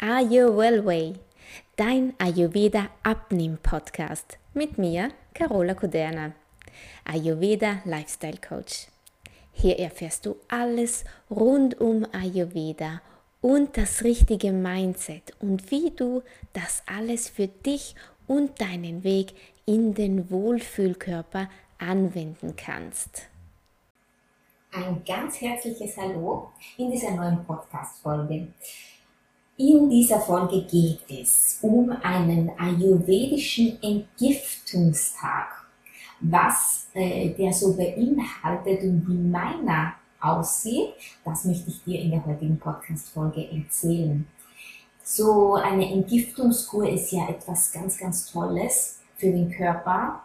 Are You Well Way, dein Ayurveda Abnehm Podcast mit mir, Carola Kuderna, Ayurveda Lifestyle Coach. Hier erfährst du alles rund um Ayurveda und das richtige Mindset und wie du das alles für dich und deinen Weg in den Wohlfühlkörper anwenden kannst. Ein ganz herzliches Hallo in dieser neuen Podcast-Folge. In dieser Folge geht es um einen ayurvedischen Entgiftungstag. Was äh, der so beinhaltet und wie meiner aussieht, das möchte ich dir in der heutigen Podcast-Folge erzählen. So eine Entgiftungskur ist ja etwas ganz, ganz Tolles für den Körper.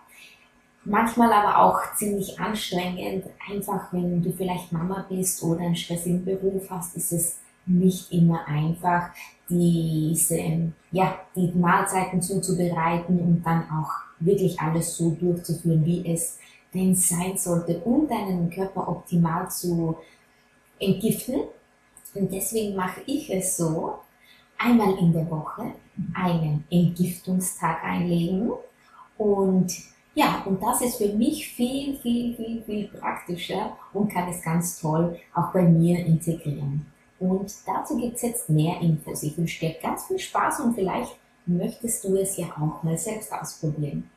Manchmal aber auch ziemlich anstrengend. Einfach, wenn du vielleicht Mama bist oder einen stressigen Beruf hast, ist es nicht immer einfach, diese, ja, die Mahlzeiten zuzubereiten und dann auch wirklich alles so durchzuführen, wie es denn sein sollte, um deinen Körper optimal zu entgiften. Und deswegen mache ich es so, einmal in der Woche einen Entgiftungstag einlegen und ja, und das ist für mich viel, viel, viel, viel praktischer und kann es ganz toll auch bei mir integrieren. Und dazu gibt es jetzt mehr Infos. Ich wünsche dir ganz viel Spaß und vielleicht möchtest du es ja auch mal selbst ausprobieren.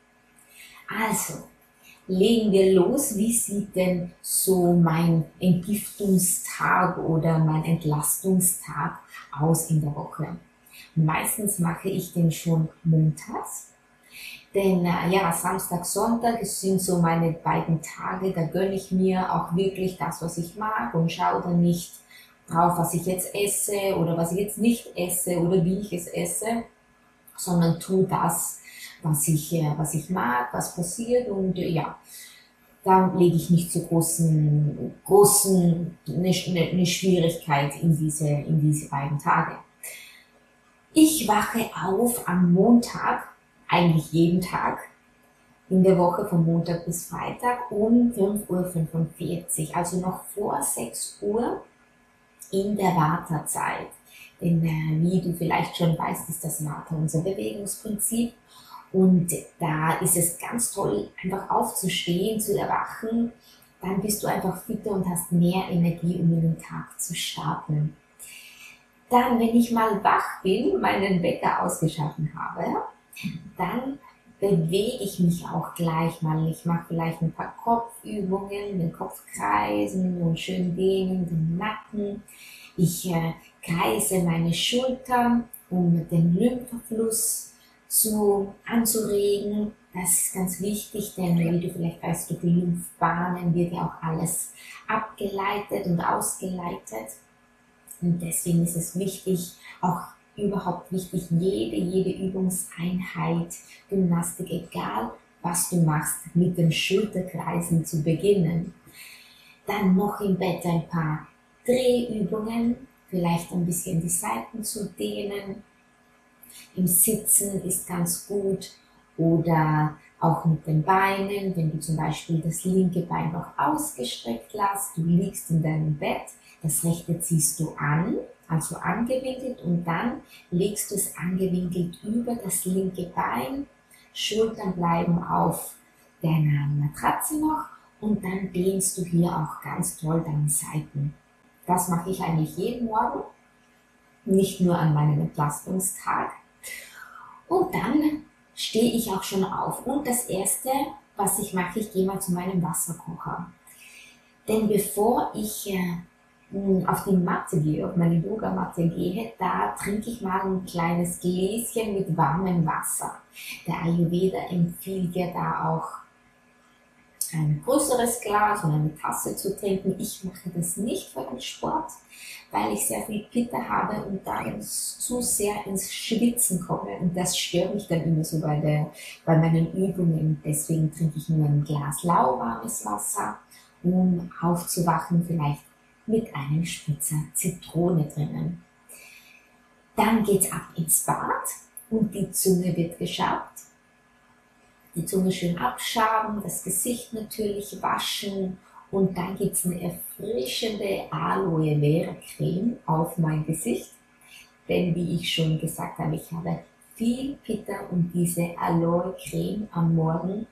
Also, legen wir los. Wie sieht denn so mein Entgiftungstag oder mein Entlastungstag aus in der Woche? Meistens mache ich den schon montags. Denn äh, ja, Samstag, Sonntag sind so meine beiden Tage, da gönne ich mir auch wirklich das, was ich mag und schaue dann nicht drauf, was ich jetzt esse oder was ich jetzt nicht esse oder wie ich es esse, sondern tu das, was ich, äh, was ich mag, was passiert und äh, ja, da lege ich nicht zu großen, großen, eine, eine Schwierigkeit in diese, in diese beiden Tage. Ich wache auf am Montag, eigentlich jeden Tag, in der Woche von Montag bis Freitag um 5.45 Uhr, also noch vor 6 Uhr in der Vata-Zeit. Denn äh, wie du vielleicht schon weißt, ist das Vata unser Bewegungsprinzip. Und da ist es ganz toll, einfach aufzustehen, zu erwachen. Dann bist du einfach fitter und hast mehr Energie, um in den Tag zu starten. Dann, wenn ich mal wach bin, meinen Wecker ausgeschaffen habe, dann bewege ich mich auch gleich mal. Ich mache vielleicht ein paar Kopfübungen, den Kopf kreisen und schön dehnen, den Nacken. Ich äh, kreise meine Schultern, um den Lymphfluss zu, anzuregen. Das ist ganz wichtig, denn wie du vielleicht weißt, durch die Lymphbahnen wird ja auch alles abgeleitet und ausgeleitet. Und deswegen ist es wichtig, auch überhaupt wichtig, jede, jede Übungseinheit, Gymnastik, egal was du machst, mit dem Schulterkreisen zu beginnen. Dann noch im Bett ein paar Drehübungen, vielleicht ein bisschen die Seiten zu dehnen. Im Sitzen ist ganz gut oder auch mit den Beinen, wenn du zum Beispiel das linke Bein noch ausgestreckt lässt, du liegst in deinem Bett, das rechte ziehst du an also angewinkelt und dann legst du es angewinkelt über das linke Bein, Schultern bleiben auf deiner Matratze noch und dann dehnst du hier auch ganz toll deine Seiten. Das mache ich eigentlich jeden Morgen, nicht nur an meinem Entlastungstag. Und dann stehe ich auch schon auf. Und das Erste, was ich mache, ich gehe mal zu meinem Wasserkocher. Denn bevor ich äh, auf die Matte gehe, auf meine Yogamatte gehe, da trinke ich mal ein kleines Gläschen mit warmem Wasser. Der Ayurveda empfiehlt ja da auch ein größeres Glas und eine Tasse zu trinken. Ich mache das nicht für den Sport, weil ich sehr viel Pitter habe und dann zu sehr ins Schwitzen komme. Und das stört mich dann immer so bei, der, bei meinen Übungen. Deswegen trinke ich nur ein Glas lauwarmes Wasser, um aufzuwachen, vielleicht mit einem Spritzer Zitrone drinnen. Dann geht's ab ins Bad und die Zunge wird geschabt. Die Zunge schön abschaben, das Gesicht natürlich waschen und dann gibt's eine erfrischende Aloe Vera Creme auf mein Gesicht. denn wie ich schon gesagt habe, ich habe viel Pitta und diese Aloe Creme am Morgen,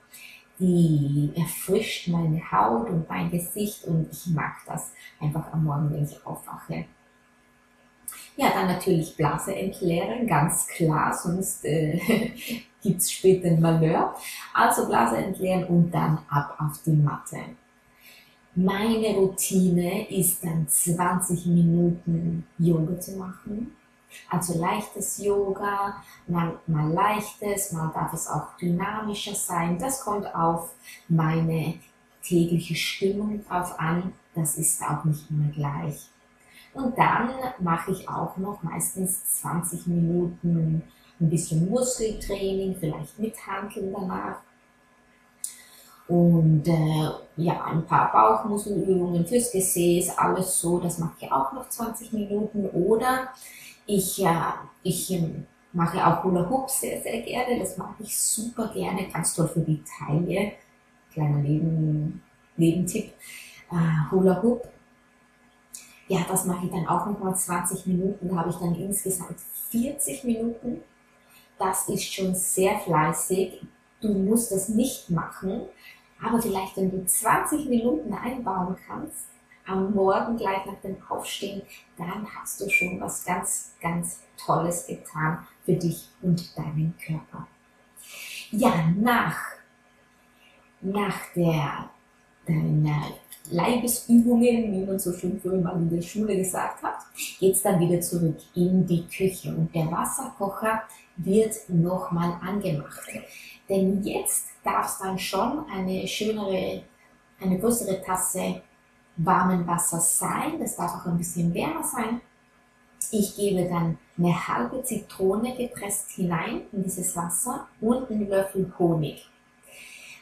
die erfrischt meine Haut und mein Gesicht und ich mag das einfach am Morgen, wenn ich aufwache. Ja, dann natürlich Blase entleeren, ganz klar, sonst äh, gibt es später ein Malheur. Also Blase entleeren und dann ab auf die Matte. Meine Routine ist dann 20 Minuten Yoga zu machen. Also leichtes Yoga, mal, mal leichtes, mal darf es auch dynamischer sein. Das kommt auf meine tägliche Stimmung drauf an. Das ist auch nicht immer gleich. Und dann mache ich auch noch meistens 20 Minuten ein bisschen Muskeltraining, vielleicht mit Handeln danach. Und äh, ja, ein paar Bauchmuskelübungen fürs Gesäß, alles so, das mache ich auch noch 20 Minuten. Oder ich, äh, ich äh, mache auch Hula Hoop sehr, sehr gerne, das mache ich super gerne, ganz toll für die Taille. Kleiner Leben, Nebentipp. Äh, Hula Hoop ja, das mache ich dann auch nochmal 20 Minuten, da habe ich dann insgesamt 40 Minuten. Das ist schon sehr fleißig. Du musst das nicht machen, aber vielleicht, wenn du 20 Minuten einbauen kannst, am Morgen gleich nach dem Aufstehen, dann hast du schon was ganz, ganz Tolles getan für dich und deinen Körper. Ja, nach, nach der, deiner Leibesübungen, wie man so schön früher mal in der Schule gesagt hat, geht es dann wieder zurück in die Küche und der Wasserkocher wird nochmal angemacht. Denn jetzt darf es dann schon eine schönere, eine größere Tasse warmen Wasser sein. Das darf auch ein bisschen wärmer sein. Ich gebe dann eine halbe Zitrone gepresst hinein in dieses Wasser und einen Löffel Honig.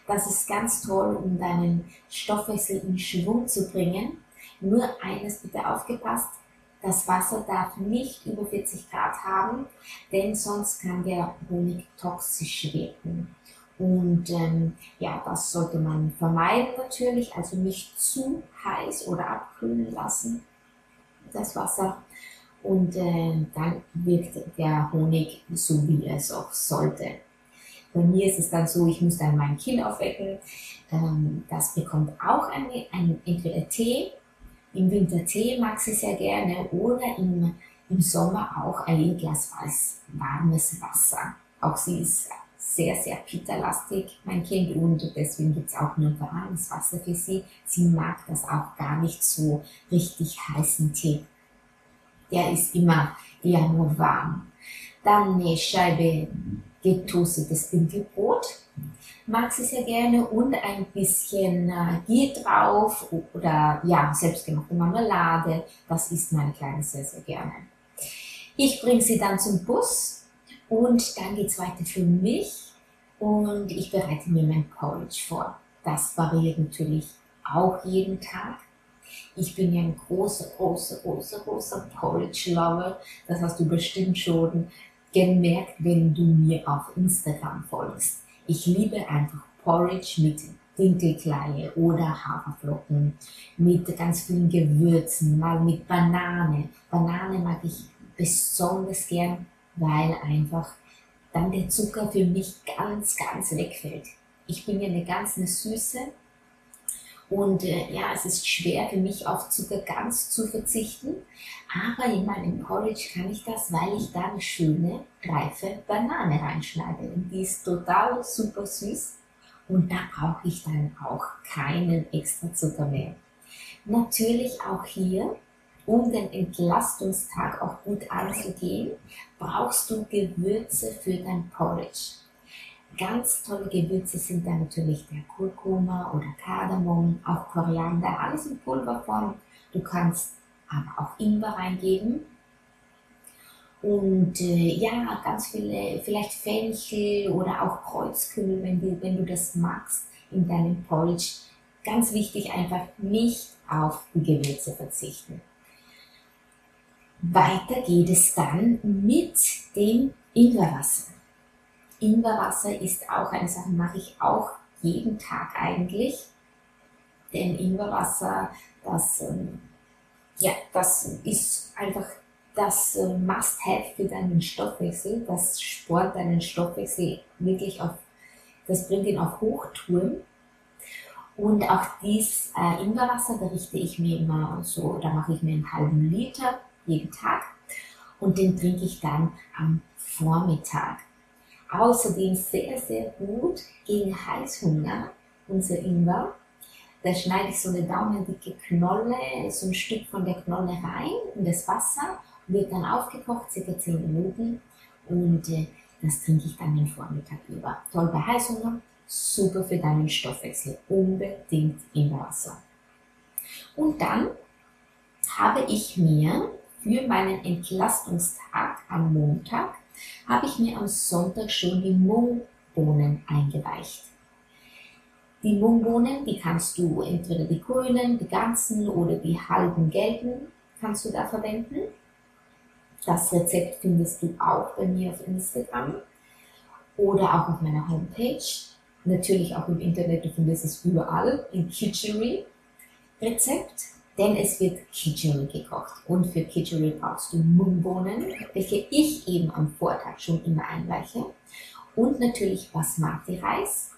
Das ist ganz toll, um deinen Stoffwechsel in Schwung zu bringen. Nur eines bitte aufgepasst, das Wasser darf nicht über 40 Grad haben, denn sonst kann der Honig toxisch wirken. Und ähm, ja, das sollte man vermeiden natürlich, also nicht zu heiß oder abkühlen lassen, das Wasser. Und äh, dann wirkt der Honig so, wie es auch sollte. Bei mir ist es dann so, ich muss dann mein Kind aufwecken. Ähm, das bekommt auch eine, ein, entweder Tee, im Winter Tee mag sie sehr gerne oder im, im Sommer auch ein Glas weiß, warmes Wasser. Auch sie ist sehr, sehr pitterlastig, mein Kind, und deswegen gibt es auch nur warmes Wasser für sie. Sie mag das auch gar nicht so richtig heißen Tee. Der ist immer eher nur warm. Dann eine Scheibe getoastetes Dinkelbrot. Mag sie sehr gerne und ein bisschen äh, Gier drauf oder ja, selbstgemachte Marmelade. Das isst meine Kleine sehr, sehr gerne. Ich bringe sie dann zum Bus und dann geht es weiter für mich und ich bereite mir mein Porridge vor. Das variiert natürlich auch jeden Tag. Ich bin ja ein großer, großer, großer, großer Porridge-Lover. Das hast du bestimmt schon gemerkt, wenn du mir auf Instagram folgst. Ich liebe einfach Porridge mit Dinkelkleie oder Haferflocken, mit ganz vielen Gewürzen, mal mit Banane. Banane mag ich besonders gern, weil einfach dann der Zucker für mich ganz, ganz wegfällt. Ich bin ja eine ganz eine Süße und äh, ja, es ist schwer für mich auf Zucker ganz zu verzichten. Aber in meinem Porridge kann ich das, weil ich da eine schöne, reife Banane reinschneide. Und die ist total super süß. Und da brauche ich dann auch keinen extra Zucker mehr. Natürlich auch hier, um den Entlastungstag auch gut anzugehen, brauchst du Gewürze für dein Porridge. Ganz tolle Gewürze sind da natürlich der Kurkuma oder Kardamom, auch Koriander, alles in Pulverform. Du kannst aber auch Ingwer reingeben. Und äh, ja, ganz viele, vielleicht Fenchel oder auch Kreuzkümmel, wenn du, wenn du das magst in deinem Porridge. Ganz wichtig, einfach nicht auf die Gewürze verzichten. Weiter geht es dann mit dem Ingwerwasser. Ingwerwasser ist auch eine Sache, mache ich auch jeden Tag eigentlich. Denn Ingwerwasser, das, ähm, ja, das ist einfach das äh, Must-Have für deinen Stoffwechsel. Das spornt deinen Stoffwechsel wirklich auf, das bringt ihn auf Hochtouren. Und auch dies äh, Ingwerwasser, da richte ich mir immer so, da mache ich mir einen halben Liter jeden Tag und den trinke ich dann am Vormittag. Außerdem sehr, sehr gut gegen Heißhunger, unser Ingwer. Da schneide ich so eine daumendicke Knolle, so ein Stück von der Knolle rein in das Wasser, wird dann aufgekocht, circa 10 Minuten und äh, das trinke ich dann den Vormittag über. Toll bei Heißhunger, super für deinen Stoffwechsel, unbedingt im Wasser. Und dann habe ich mir für meinen Entlastungstag am Montag, habe ich mir am Sonntag schon die Mungbohnen eingeweicht. Die Mungbohnen, die kannst du entweder die grünen, die ganzen oder die halben gelben kannst du da verwenden. Das Rezept findest du auch bei mir auf Instagram oder auch auf meiner Homepage. Natürlich auch im Internet, du findest es überall in Kitchery Rezept, denn es wird Kitchery gekocht. Und für Kitchery brauchst du Mungbohnen, welche ich eben am Vortag schon immer einweiche. Und natürlich Basmati-Reis,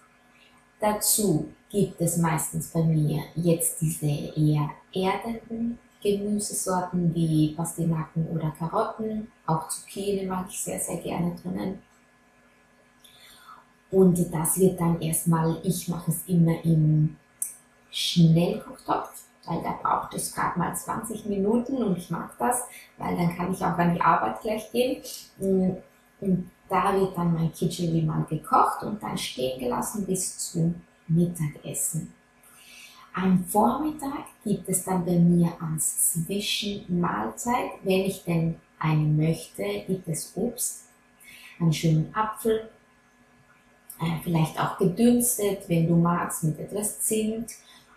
Dazu gibt es meistens bei mir jetzt diese eher erdenden Gemüsesorten wie Pastinaken oder Karotten. Auch Zucchini mag ich sehr, sehr gerne drinnen. Und das wird dann erstmal, ich mache es immer im Schnellkochtopf, weil da braucht es gerade mal 20 Minuten und ich mag das, weil dann kann ich auch an die Arbeit gleich gehen. Und da wird dann mein Kitcheli mal gekocht und dann stehen gelassen bis zum Mittagessen. Am Vormittag gibt es dann bei mir als Zwischenmahlzeit, wenn ich denn eine möchte, gibt es Obst, einen schönen Apfel, äh, vielleicht auch gedünstet, wenn du magst, mit etwas Zimt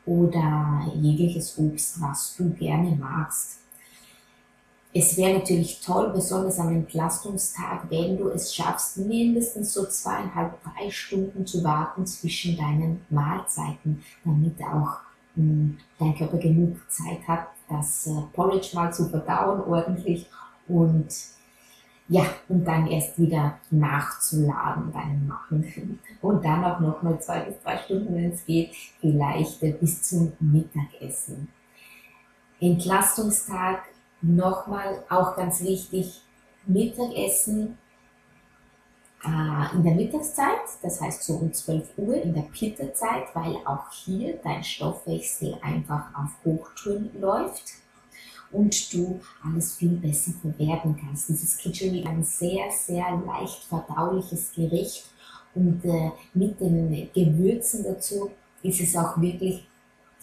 oder jegliches Obst, was du gerne magst. Es wäre natürlich toll, besonders am Entlastungstag, wenn du es schaffst, mindestens so zweieinhalb, drei Stunden zu warten zwischen deinen Mahlzeiten, damit auch hm, dein Körper genug Zeit hat, das äh, Porridge mal zu verdauen ordentlich und ja, und dann erst wieder nachzuladen beim Machen. Und dann auch nochmal zwei bis drei Stunden, wenn es geht, vielleicht äh, bis zum Mittagessen. Entlastungstag Nochmal auch ganz wichtig, Mittagessen äh, in der Mittagszeit, das heißt so um 12 Uhr in der Pitta-Zeit, weil auch hier dein Stoffwechsel einfach auf Hochtouren läuft und du alles viel besser verwerten kannst. Dieses Kitchen ist ein sehr, sehr leicht verdauliches Gericht und äh, mit den Gewürzen dazu ist es auch wirklich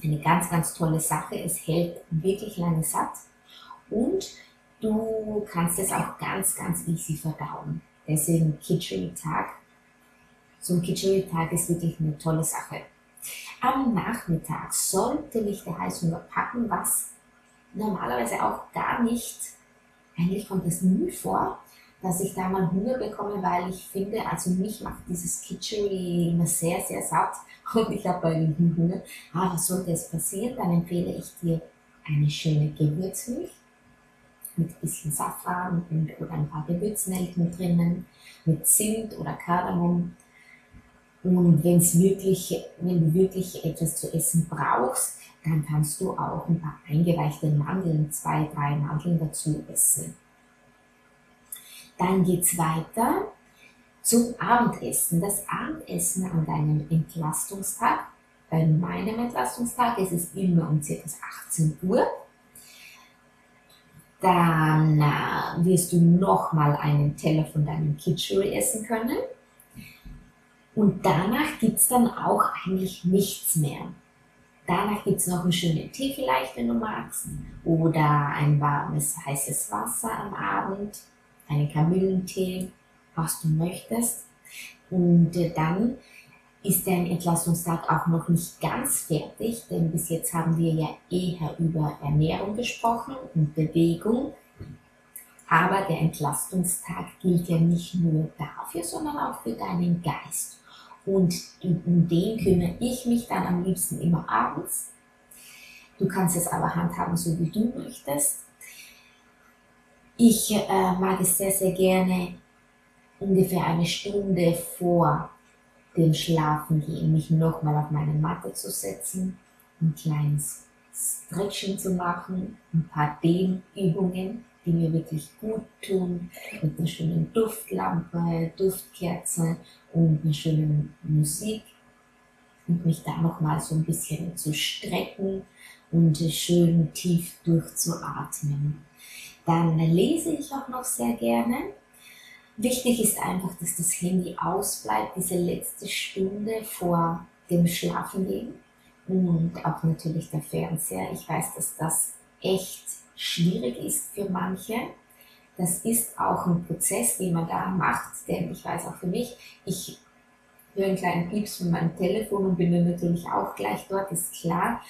eine ganz, ganz tolle Sache. Es hält wirklich lange satt und du kannst es auch ganz, ganz easy verdauen. Deswegen Kitchery-Tag. So ein Kitchery-Tag ist wirklich eine tolle Sache. Am Nachmittag sollte mich der Heißhunger packen, was normalerweise auch gar nicht, eigentlich kommt es nie vor, dass ich da mal Hunger bekomme, weil ich finde, also mich macht dieses Kitchery immer sehr, sehr satt und ich habe einen Hunger. Aber sollte es passieren, dann empfehle ich dir eine schöne Gewürzmilch mit ein bisschen Safran und, oder ein paar Gewürznelken drinnen, mit Zimt oder Kardamom. Und wenn's wirklich, wenn du wirklich etwas zu essen brauchst, dann kannst du auch ein paar eingeweichte Mandeln, zwei, drei Mandeln dazu essen. Dann geht's weiter zum Abendessen. Das Abendessen an deinem Entlastungstag. Bei meinem Entlastungstag ist es immer um ca. 18 Uhr dann äh, wirst du nochmal einen Teller von deinem Kitchery essen können. Und danach gibt es dann auch eigentlich nichts mehr. Danach gibt es noch einen schönen Tee vielleicht, wenn du magst. Oder ein warmes, heißes Wasser am Abend. Einen Kamillentee, was du möchtest. Und äh, dann ist dein Entlastungstag auch noch nicht ganz fertig, denn bis jetzt haben wir ja eher über Ernährung gesprochen und Bewegung. Aber der Entlastungstag gilt ja nicht nur dafür, sondern auch für deinen Geist. Und um den kümmere ich mich dann am liebsten immer abends. Du kannst es aber handhaben, so wie du möchtest. Ich äh, mag es sehr, sehr gerne, ungefähr eine Stunde vor dem Schlafengehen mich nochmal auf meine Matte zu setzen, ein kleines Stretchen zu machen, ein paar Dehnübungen, die mir wirklich gut tun, mit einer schönen Duftlampe, Duftkerze und einer schönen Musik und mich da nochmal so ein bisschen zu strecken und schön tief durchzuatmen. Dann lese ich auch noch sehr gerne. Wichtig ist einfach, dass das Handy ausbleibt, diese letzte Stunde vor dem Schlafengehen und auch natürlich der Fernseher. Ich weiß, dass das echt schwierig ist für manche. Das ist auch ein Prozess, den man da macht, denn ich weiß auch für mich, ich höre einen kleinen Pieps von meinem Telefon und bin dann natürlich auch gleich dort, ist klar.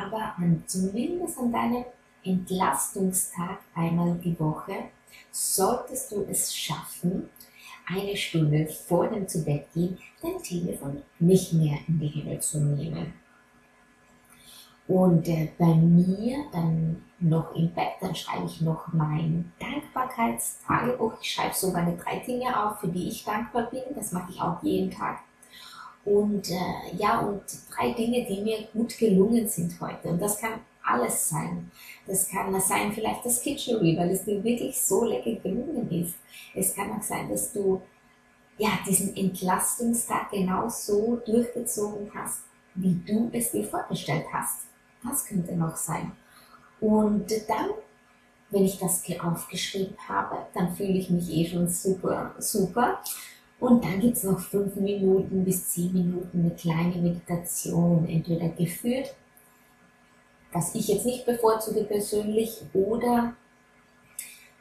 Aber an, zumindest an deinem Entlastungstag einmal die Woche solltest du es schaffen, eine Stunde vor dem Zubettgehen dein Telefon nicht mehr in die Hände zu nehmen. Und äh, bei mir dann noch im Bett, dann schreibe ich noch mein Dankbarkeitstagebuch. Ich schreibe so meine drei Dinge auf, für die ich dankbar bin. Das mache ich auch jeden Tag. Und äh, ja, und drei Dinge, die mir gut gelungen sind heute. Und das kann alles sein. Das kann sein vielleicht das Kitchery, weil es dir wirklich so lecker gelungen ist. Es kann auch sein, dass du ja, diesen Entlastungstag genau so durchgezogen hast, wie du es dir vorgestellt hast. Das könnte noch sein. Und dann, wenn ich das aufgeschrieben habe, dann fühle ich mich eh schon super, super. Und dann gibt es noch fünf Minuten bis zehn Minuten eine kleine Meditation, entweder geführt, was ich jetzt nicht bevorzuge persönlich, oder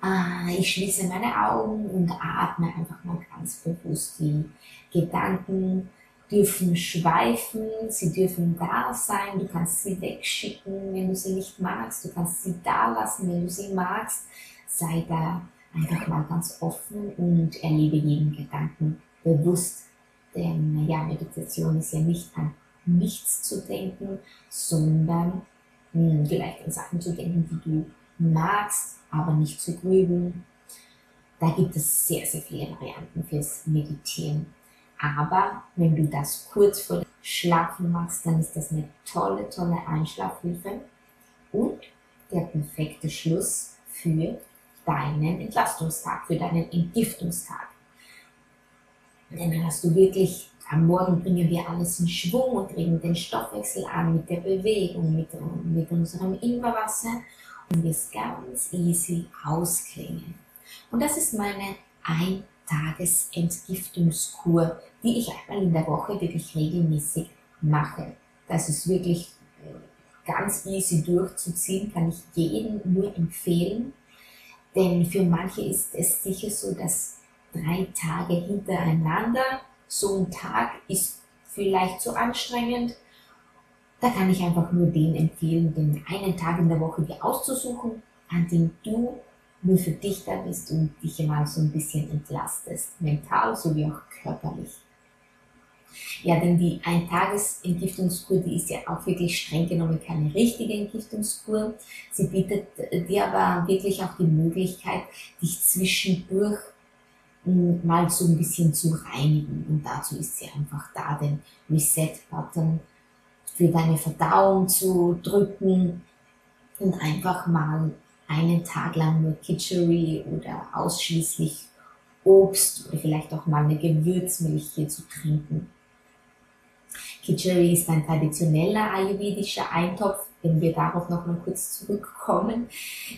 äh, ich schließe meine Augen und atme einfach mal ganz bewusst die Gedanken dürfen schweifen, sie dürfen da sein, du kannst sie wegschicken, wenn du sie nicht magst, du kannst sie da lassen, wenn du sie magst. Sei da einfach mal ganz offen und erlebe jeden Gedanken bewusst. Denn ja, Meditation ist ja nicht an nichts zu denken, sondern mh, hm, vielleicht an Sachen zu denken, die du magst, aber nicht zu grübeln. Da gibt es sehr, sehr viele Varianten fürs Meditieren. Aber wenn du das kurz vor dem Schlafen machst, dann ist das eine tolle, tolle Einschlafhilfe und der perfekte Schluss für deinen Entlastungstag, für deinen Entgiftungstag. Denn dann hast du wirklich, am Morgen bringen wir alles in Schwung und regen den Stoffwechsel an mit der Bewegung, mit, mit unserem Ingwerwasser und wirst ganz easy ausklingen. Und das ist meine ein Tagesentgiftungskur, die ich einmal in der Woche wirklich regelmäßig mache. Das ist wirklich äh, ganz easy durchzuziehen, kann ich jedem nur empfehlen. Denn für manche ist es sicher so, dass drei Tage hintereinander, so ein Tag ist vielleicht zu anstrengend. Da kann ich einfach nur den empfehlen, den einen Tag in der Woche dir auszusuchen, an dem du nur für dich da bist und dich mal so ein bisschen entlastest, mental sowie auch körperlich. Ja, denn die Eintages-Entgiftungskur, die ist ja auch wirklich streng genommen keine richtige Entgiftungskur. Sie bietet dir aber wirklich auch die Möglichkeit, dich zwischendurch hm, mal so ein bisschen zu reinigen. Und dazu ist sie einfach da, den Reset-Button für deine Verdauung zu drücken und einfach mal einen Tag lang nur Kitchery oder ausschließlich Obst oder vielleicht auch mal eine Gewürzmilch hier zu trinken. Kitchery ist ein traditioneller ayurvedischer Eintopf, wenn wir darauf noch mal kurz zurückkommen,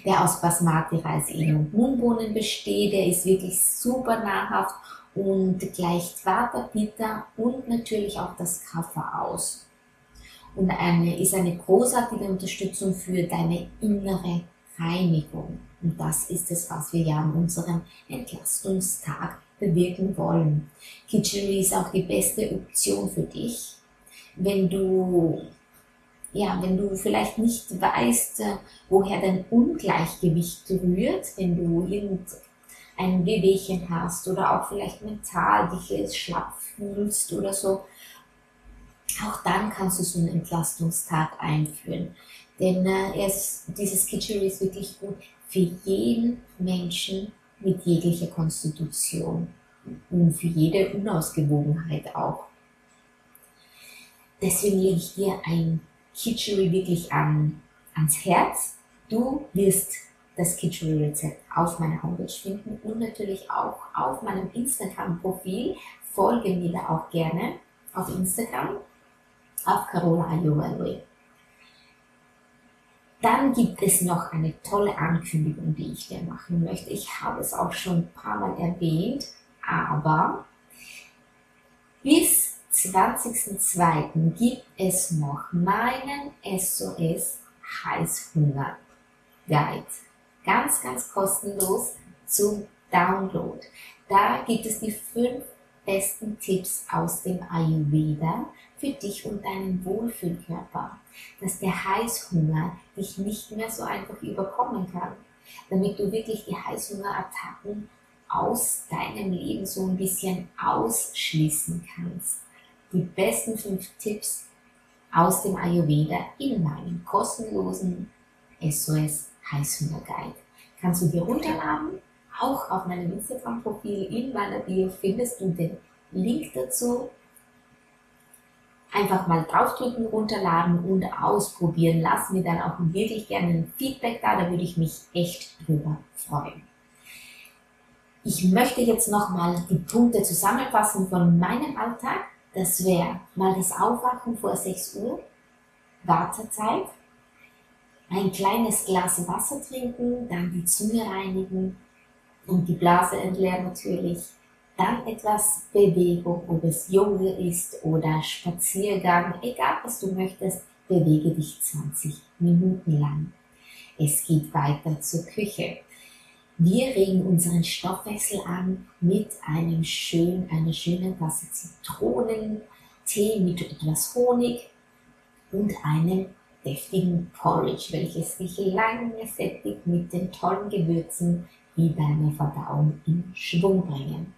der aus Basmati, Reis, und Mohnbohnen besteht. Der ist wirklich super nahrhaft und gleicht Vata, Pitta und natürlich auch das Kapha aus. Und eine, ist eine großartige Unterstützung für deine innere Reinigung. Und das ist es, was wir ja an unserem Entlastungstag bewirken wollen. Kitchery ist auch die beste Option für dich, wenn du ja, wenn du vielleicht nicht weißt, äh, woher dein Ungleichgewicht rührt, wenn du irgendein Wehwehchen hast oder auch vielleicht mental dich schlapp fühlst oder so, auch dann kannst du so einen Entlastungstag einführen. Denn äh, es, dieses Kitchery ist wirklich gut für jeden Menschen mit jeglicher Konstitution und für jede Unausgewogenheit auch. Deswegen lege ich dir ein Kitchery wirklich an, ans Herz. Du wirst das Kitchery-Rezept auf meiner Homepage finden und natürlich auch auf meinem Instagram-Profil. Folge mir da auch gerne auf Instagram, auf Carola Ayurveda. Dann gibt es noch eine tolle Ankündigung, die ich dir machen möchte. Ich habe es auch schon ein paar Mal erwähnt, aber bis 20.02. gibt es noch meinen SOS Heißhunger Guide. Ganz, ganz kostenlos zum Download. Da gibt es die fünf besten Tipps aus dem Ayurveda für dich und deinen Wohlfühlkörper, dass der Heißhunger dich nicht mehr so einfach überkommen kann, damit du wirklich die Heißhungerattacken aus deinem Leben so ein bisschen ausschließen kannst. Die besten fünf Tipps aus dem Ayurveda in meinem kostenlosen SOS Heißhunger Guide. Kannst du dir runterladen. Auch auf meinem Instagram-Profil in meiner Bio findest du den Link dazu einfach mal draufdrücken, runterladen und ausprobieren. Lass mir dann auch wirklich gerne ein Feedback da, da würde ich mich echt drüber freuen. Ich möchte jetzt nochmal die Punkte zusammenfassen von meinem Alltag. Das wäre mal das Aufwachen vor 6 Uhr, Wartezeit, ein kleines Glas Wasser trinken, dann die Zunge reinigen und die Blase entleeren natürlich, dann etwas Bewegung, ob es Yoga ist oder Spaziergang, egal was du möchtest, bewege dich 20 Minuten lang. Es geht weiter zur Küche. Wir regen unseren Stoffwechsel an mit einem schön, einer schönen Tasse Zitronentee mit etwas Honig und einem deftigen Porridge, welches dich lange sättigt mit den tollen Gewürzen, die deine Verdauung in Schwung bringen.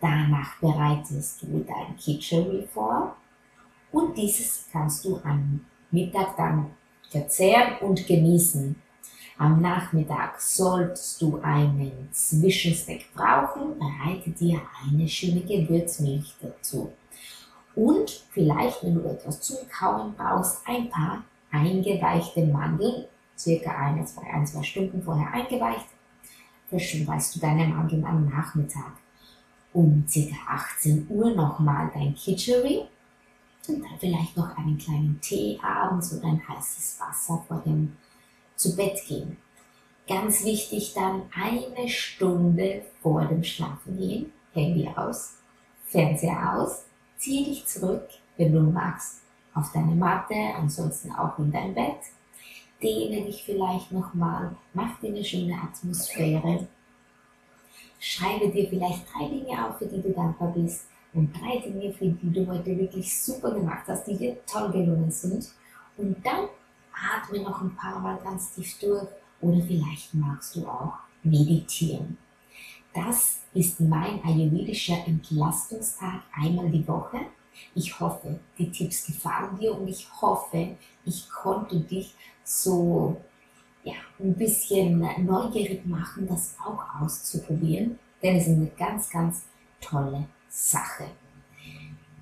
Danach bereitest du dein Kitchery vor und dieses kannst du am Mittag dann verzehren und genießen. Am Nachmittag solltest du einen Zwischensnack brauchen, bereite dir eine schöne Gewürzmilch dazu. Und vielleicht, wenn du etwas zum Kauen brauchst, ein paar eingeweichte Mandeln, circa eine, zwei, ein, zwei Stunden vorher eingeweicht, verschweißt du deine Mandeln am Nachmittag um ca. 18 Uhr nochmal dein Kitchery und dann vielleicht noch einen kleinen Tee abends oder ein heißes Wasser vor dem zu Bett gehen. Ganz wichtig dann eine Stunde vor dem Schlafengehen, Handy aus, Fernseher aus, zieh dich zurück, wenn du magst, auf deine Matte, ansonsten auch in dein Bett. Dehne dich vielleicht nochmal, mach dir eine schöne Atmosphäre Schreibe dir vielleicht drei Dinge auf, für die du dankbar bist und drei Dinge, für die du heute wirklich super gemacht hast, die dir toll gelungen sind. Und dann atme noch ein paar Mal ganz tief durch oder vielleicht magst du auch meditieren. Das ist mein ayurvedischer Entlastungstag einmal die Woche. Ich hoffe, die Tipps gefallen dir und ich hoffe, ich konnte dich so ja, ein bisschen neugierig machen, das auch auszuprobieren, denn es ist eine ganz, ganz tolle Sache.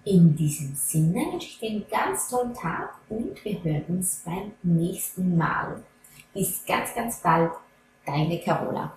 In diesem Sinne wünsche ich dir einen ganz tollen Tag und wir hören uns beim nächsten Mal. Bis ganz, ganz bald, deine Carola.